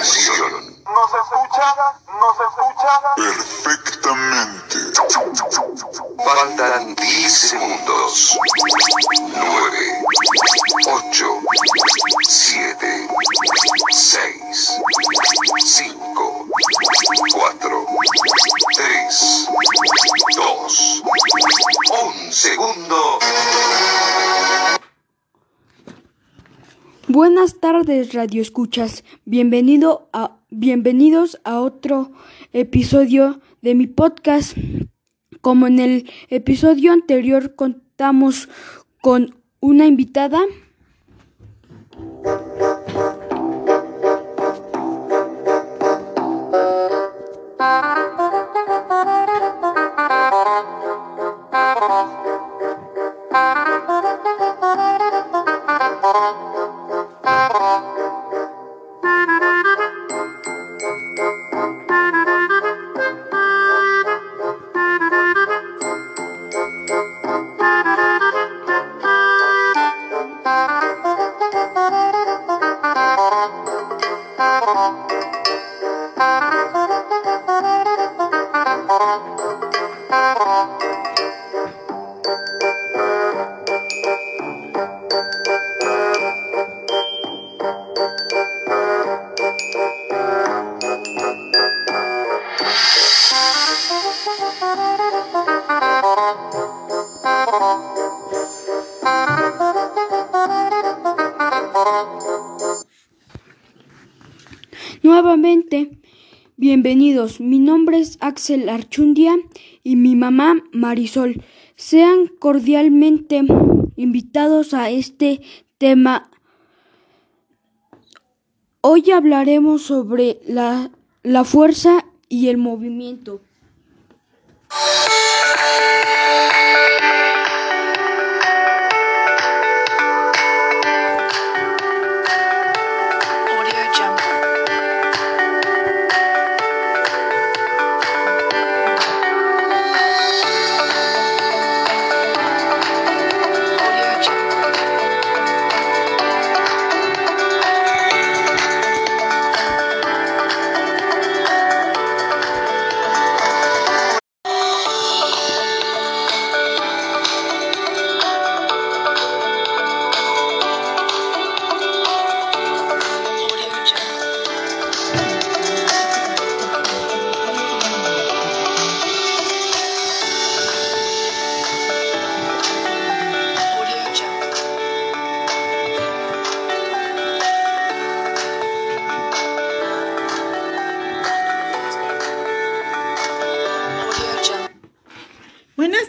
Atención. ¿Nos escucha? ¿Nos escucha? Perfectamente. Faltan 10 segundos. 9, 8, 7, 6, 5, 4, 3, 2, Buenas tardes, Radio Escuchas. Bienvenido a, bienvenidos a otro episodio de mi podcast. Como en el episodio anterior contamos con una invitada. Bienvenidos. Mi nombre es Axel Archundia y mi mamá Marisol. Sean cordialmente invitados a este tema. Hoy hablaremos sobre la, la fuerza y el movimiento.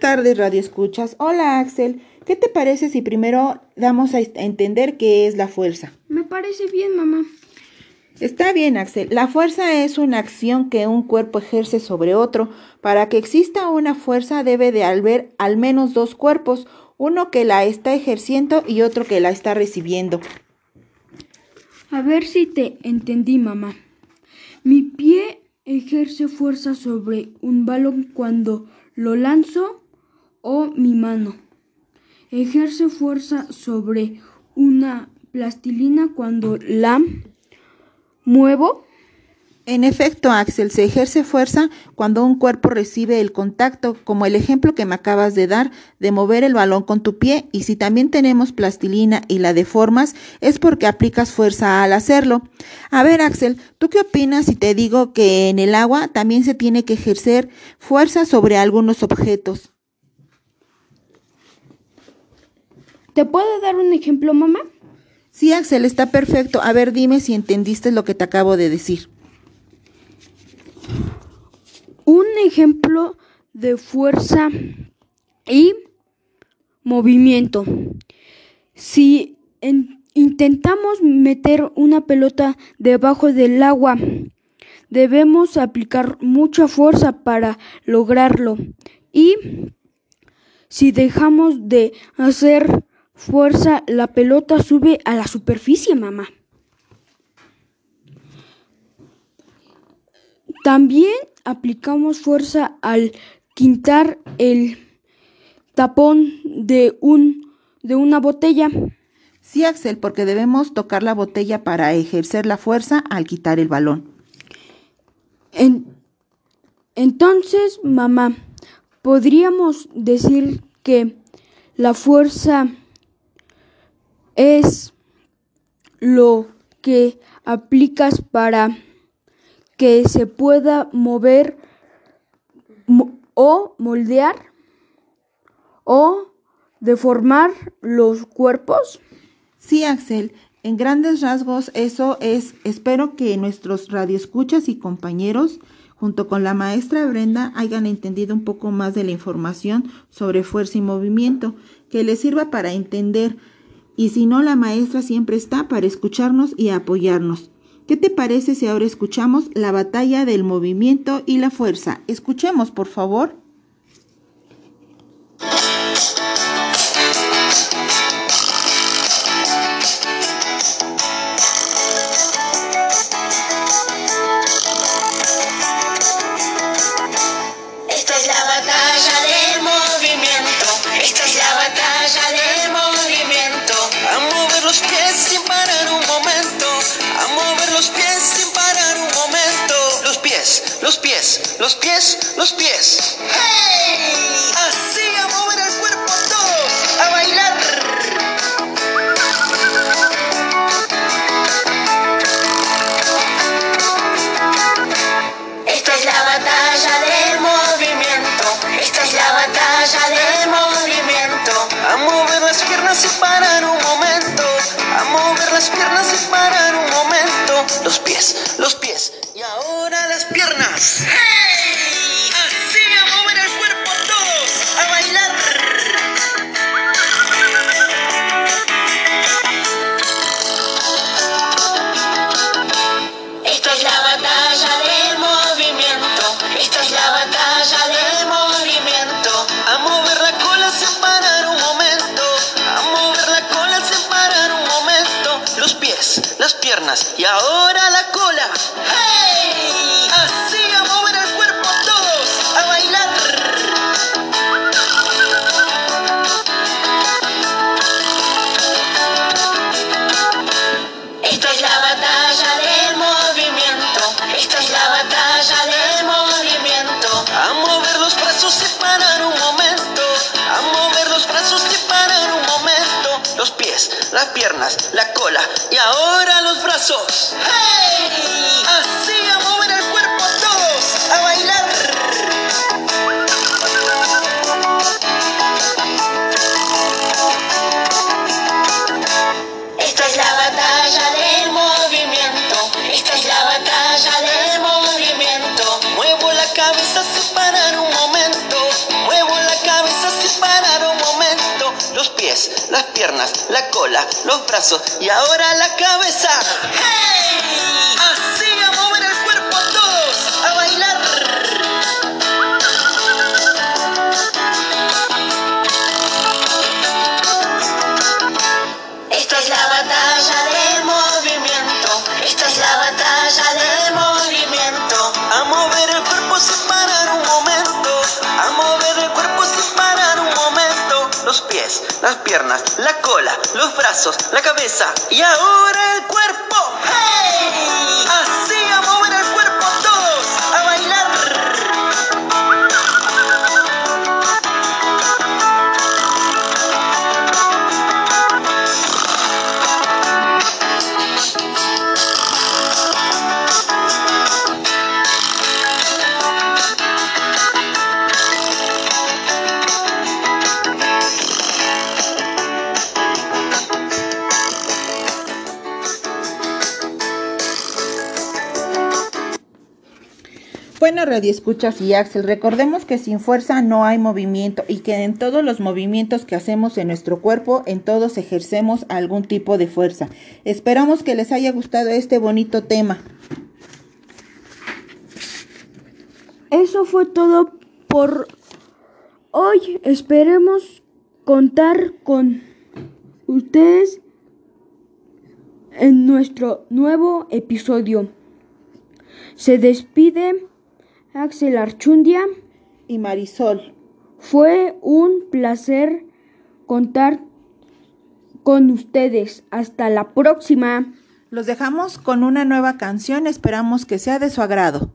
Buenas tardes, Radio Escuchas. Hola, Axel. ¿Qué te parece si primero damos a entender qué es la fuerza? Me parece bien, mamá. Está bien, Axel. La fuerza es una acción que un cuerpo ejerce sobre otro. Para que exista una fuerza debe de haber al menos dos cuerpos, uno que la está ejerciendo y otro que la está recibiendo. A ver si te entendí, mamá. Mi pie ejerce fuerza sobre un balón cuando lo lanzo o mi mano ejerce fuerza sobre una plastilina cuando la muevo. En efecto, Axel, se ejerce fuerza cuando un cuerpo recibe el contacto, como el ejemplo que me acabas de dar de mover el balón con tu pie, y si también tenemos plastilina y la deformas, es porque aplicas fuerza al hacerlo. A ver, Axel, ¿tú qué opinas si te digo que en el agua también se tiene que ejercer fuerza sobre algunos objetos? ¿Te puedo dar un ejemplo, mamá? Sí, Axel, está perfecto. A ver, dime si entendiste lo que te acabo de decir. Un ejemplo de fuerza y movimiento. Si en- intentamos meter una pelota debajo del agua, debemos aplicar mucha fuerza para lograrlo. Y si dejamos de hacer fuerza, la pelota sube a la superficie, mamá. También aplicamos fuerza al quitar el tapón de un de una botella. Sí, Axel, porque debemos tocar la botella para ejercer la fuerza al quitar el balón. En- entonces, mamá, podríamos decir que la fuerza es lo que aplicas para que se pueda mover mo- o moldear o deformar los cuerpos. Sí, Axel, en grandes rasgos eso es, espero que nuestros radioescuchas y compañeros, junto con la maestra Brenda, hayan entendido un poco más de la información sobre fuerza y movimiento, que les sirva para entender. Y si no, la maestra siempre está para escucharnos y apoyarnos. ¿Qué te parece si ahora escuchamos la batalla del movimiento y la fuerza? Escuchemos, por favor. Los pies. ¡Hey! Así a mover el cuerpo todos. A bailar. Esta es la batalla del movimiento. Esta es la batalla del movimiento. A mover las piernas sin parar un momento. A mover las piernas sin parar un momento. Los pies, los pies. Y ahora las piernas. ¡Hey! Las piernas y ahora la cola. ¡Hey! Así a mover el cuerpo todos. A bailar. Esta es la batalla del movimiento. Esta es la batalla del movimiento. A mover los brazos sin parar un momento. A mover los brazos sin parar un momento. Los pies, las piernas, la cola y ahora los brazos. ¡Hey! Piernas, la cola, los brazos y ahora la cabeza. Las piernas, la cola, los brazos, la cabeza y ahora el cuerpo. ¡Hey! Bueno, Radio Escuchas y Axel, recordemos que sin fuerza no hay movimiento y que en todos los movimientos que hacemos en nuestro cuerpo, en todos ejercemos algún tipo de fuerza. Esperamos que les haya gustado este bonito tema. Eso fue todo por hoy. Esperemos contar con ustedes en nuestro nuevo episodio. Se despide Axel Archundia. Y Marisol, Fue un placer contar con ustedes. Hasta la próxima. Los dejamos con una nueva canción, esperamos que sea de su agrado.